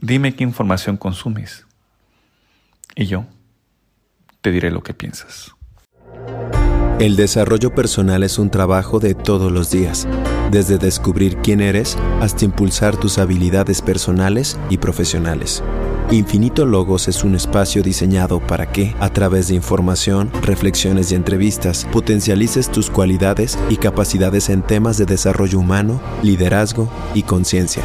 Dime qué información consumes y yo te diré lo que piensas. El desarrollo personal es un trabajo de todos los días, desde descubrir quién eres hasta impulsar tus habilidades personales y profesionales. Infinito Logos es un espacio diseñado para que, a través de información, reflexiones y entrevistas, potencialices tus cualidades y capacidades en temas de desarrollo humano, liderazgo y conciencia.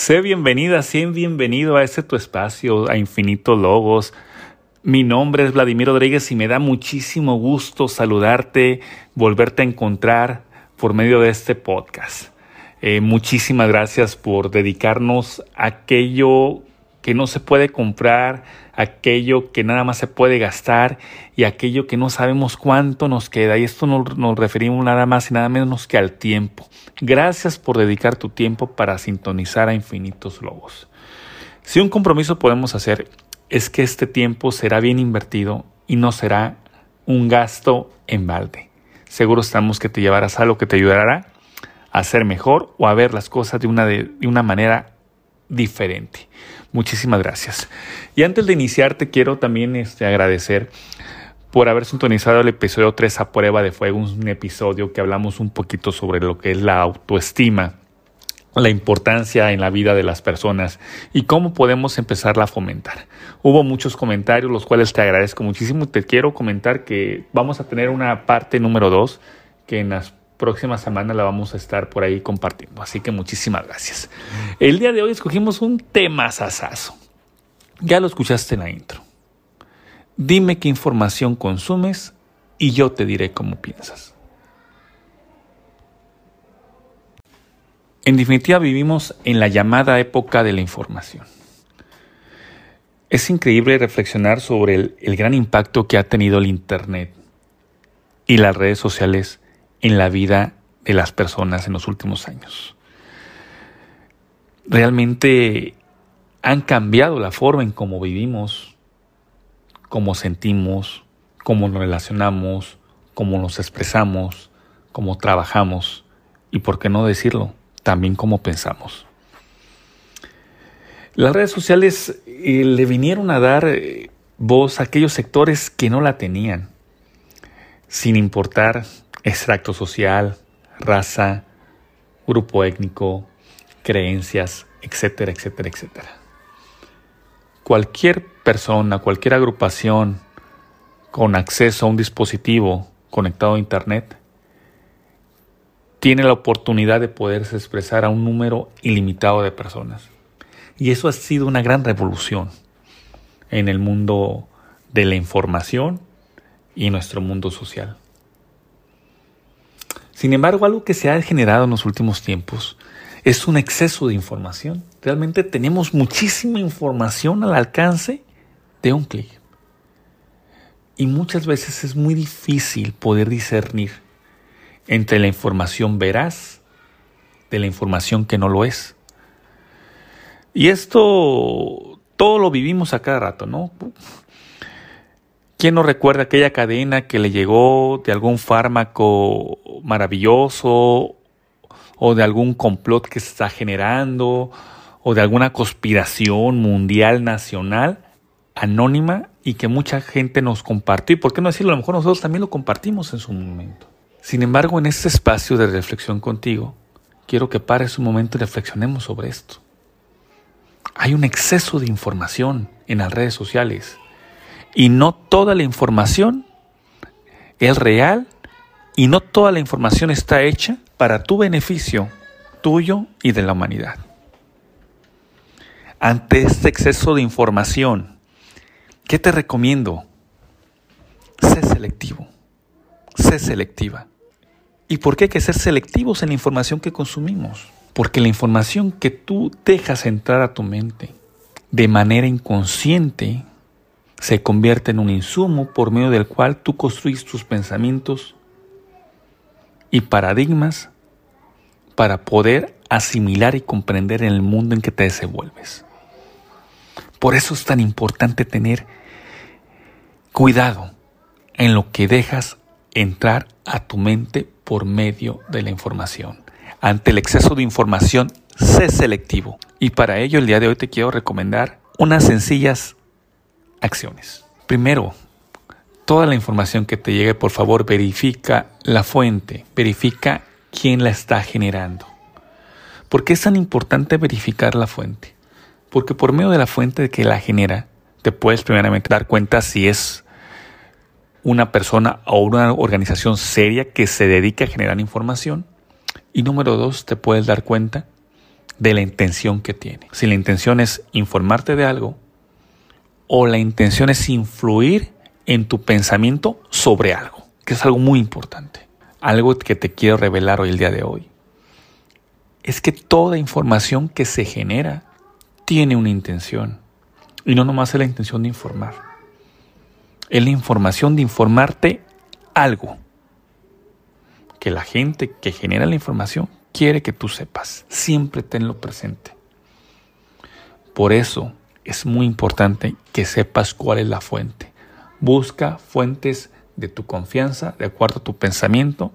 Sé bienvenida, sé bienvenido a este tu espacio, a Infinito Logos. Mi nombre es Vladimir Rodríguez y me da muchísimo gusto saludarte, volverte a encontrar por medio de este podcast. Eh, muchísimas gracias por dedicarnos a aquello que no se puede comprar, aquello que nada más se puede gastar y aquello que no sabemos cuánto nos queda. Y esto no, nos referimos nada más y nada menos que al tiempo. Gracias por dedicar tu tiempo para sintonizar a infinitos lobos. Si un compromiso podemos hacer es que este tiempo será bien invertido y no será un gasto en balde. Seguro estamos que te llevarás algo que te ayudará a ser mejor o a ver las cosas de una, de una manera diferente. Muchísimas gracias. Y antes de iniciar, te quiero también este, agradecer por haber sintonizado el episodio 3 a prueba de fuego, un episodio que hablamos un poquito sobre lo que es la autoestima, la importancia en la vida de las personas y cómo podemos empezarla a fomentar. Hubo muchos comentarios, los cuales te agradezco muchísimo. Te quiero comentar que vamos a tener una parte número 2 que en las próxima semana la vamos a estar por ahí compartiendo. Así que muchísimas gracias. El día de hoy escogimos un tema sasazo. Ya lo escuchaste en la intro. Dime qué información consumes y yo te diré cómo piensas. En definitiva, vivimos en la llamada época de la información. Es increíble reflexionar sobre el, el, gran impacto que ha tenido el Internet y las redes sociales en la vida de las personas en los últimos años. Realmente han cambiado la forma en cómo vivimos, cómo sentimos, cómo nos relacionamos, cómo nos expresamos, cómo trabajamos y, por qué no decirlo, también cómo pensamos. Las redes sociales eh, le vinieron a dar eh, voz a aquellos sectores que no la tenían, sin importar extracto social, raza, grupo étnico, creencias, etcétera, etcétera, etcétera. Cualquier persona, cualquier agrupación con acceso a un dispositivo conectado a Internet tiene la oportunidad de poderse expresar a un número ilimitado de personas. Y eso ha sido una gran revolución en el mundo de la información y nuestro mundo social. Sin embargo, algo que se ha generado en los últimos tiempos es un exceso de información. Realmente tenemos muchísima información al alcance de un clic. Y muchas veces es muy difícil poder discernir entre la información veraz de la información que no lo es. Y esto todo lo vivimos a cada rato, ¿no? ¿Quién no recuerda aquella cadena que le llegó de algún fármaco maravilloso o de algún complot que se está generando o de alguna conspiración mundial, nacional, anónima y que mucha gente nos compartió? ¿Y por qué no decirlo? A lo mejor nosotros también lo compartimos en su momento. Sin embargo, en este espacio de reflexión contigo, quiero que pares un momento y reflexionemos sobre esto. Hay un exceso de información en las redes sociales y no toda la información es real y no toda la información está hecha para tu beneficio, tuyo y de la humanidad. Ante este exceso de información, ¿qué te recomiendo? Sé selectivo, sé selectiva. ¿Y por qué hay que ser selectivos en la información que consumimos? Porque la información que tú dejas entrar a tu mente de manera inconsciente se convierte en un insumo por medio del cual tú construyes tus pensamientos y paradigmas para poder asimilar y comprender en el mundo en que te desenvuelves. Por eso es tan importante tener cuidado en lo que dejas entrar a tu mente por medio de la información. ante el exceso de información, sé selectivo. Y para ello el día de hoy te quiero recomendar unas sencillas acciones. Primero, toda la información que te llegue, por favor, verifica la fuente, verifica quién la está generando. ¿Por qué es tan importante verificar la fuente? Porque por medio de la fuente que la genera, te puedes primeramente dar cuenta si es una persona o una organización seria que se dedica a generar información. Y número dos, te puedes dar cuenta de la intención que tiene. Si la intención es informarte de algo o la intención es influir en tu pensamiento sobre algo, que es algo muy importante. Algo que te quiero revelar hoy el día de hoy es que toda información que se genera tiene una intención. Y no nomás es la intención de informar. Es la información de informarte algo. Que la gente que genera la información quiere que tú sepas. Siempre tenlo presente. Por eso es muy importante que sepas cuál es la fuente. Busca fuentes de tu confianza, de acuerdo a tu pensamiento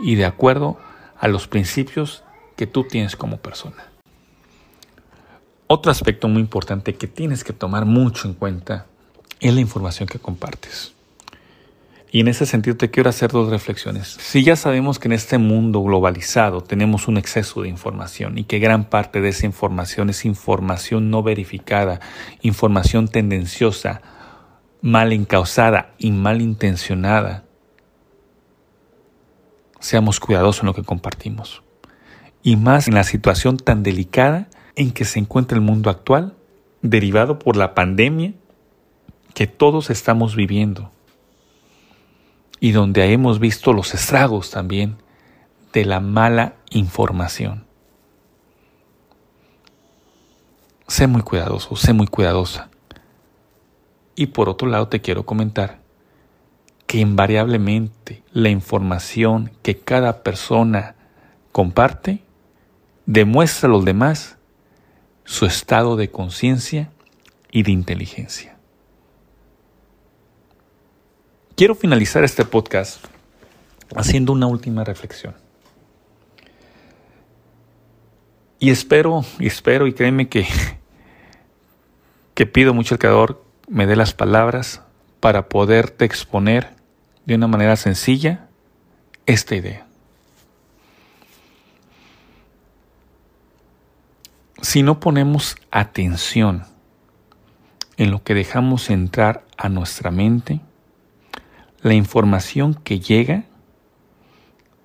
y de acuerdo a los principios que tú tienes como persona. Otro aspecto muy importante que tienes que tomar mucho en cuenta es la información que compartes. Y en ese sentido te quiero hacer dos reflexiones. Si ya sabemos que en este mundo globalizado tenemos un exceso de información y que gran parte de esa información es información no verificada, información tendenciosa, mal encausada y mal intencionada, seamos cuidadosos en lo que compartimos y más en la situación tan delicada en que se encuentra el mundo actual, derivado por la pandemia que todos estamos viviendo y donde hemos visto los estragos también de la mala información. Sé muy cuidadoso, sé muy cuidadosa. Y por otro lado te quiero comentar que invariablemente la información que cada persona comparte demuestra a los demás su estado de conciencia y de inteligencia. Quiero finalizar este podcast haciendo una última reflexión. Y espero, y espero, y créeme que, que pido mucho al Creador me dé las palabras para poderte exponer de una manera sencilla esta idea. Si no ponemos atención en lo que dejamos entrar a nuestra mente, la información que llega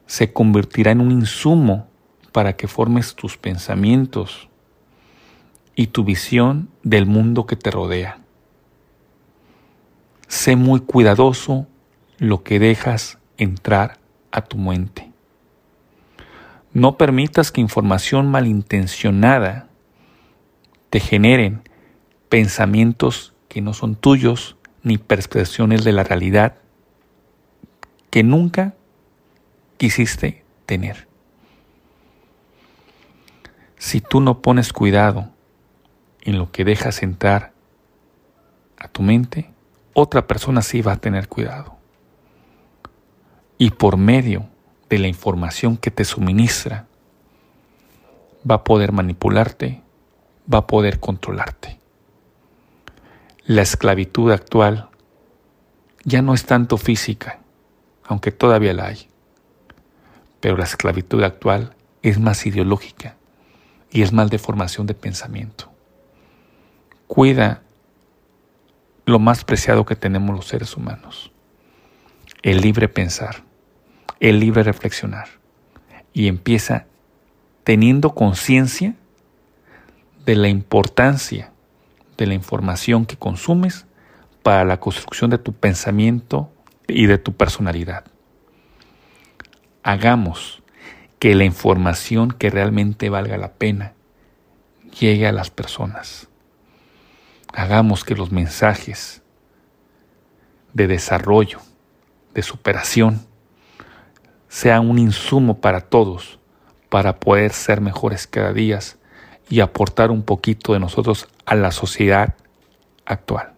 se convertirá en un insumo para que formes tus pensamientos y tu visión del mundo que te rodea. Sé muy cuidadoso lo que dejas entrar a tu mente. No permitas que información malintencionada te generen pensamientos que no son tuyos ni percepciones de la realidad que nunca quisiste tener. Si tú no pones cuidado en lo que dejas entrar a tu mente, otra persona sí va a tener cuidado. Y por medio de la información que te suministra, va a poder manipularte va a poder controlarte. La esclavitud actual ya no es tanto física, aunque todavía la hay, pero la esclavitud actual es más ideológica y es más de formación de pensamiento. Cuida lo más preciado que tenemos los seres humanos, el libre pensar, el libre reflexionar, y empieza teniendo conciencia de la importancia de la información que consumes para la construcción de tu pensamiento y de tu personalidad. Hagamos que la información que realmente valga la pena llegue a las personas. Hagamos que los mensajes de desarrollo, de superación, sean un insumo para todos para poder ser mejores cada día y aportar un poquito de nosotros a la sociedad actual.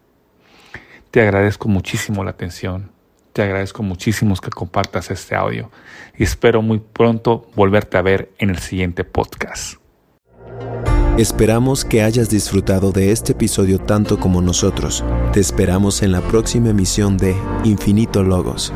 Te agradezco muchísimo la atención, te agradezco muchísimo que compartas este audio y espero muy pronto volverte a ver en el siguiente podcast. Esperamos que hayas disfrutado de este episodio tanto como nosotros. Te esperamos en la próxima emisión de Infinito Logos.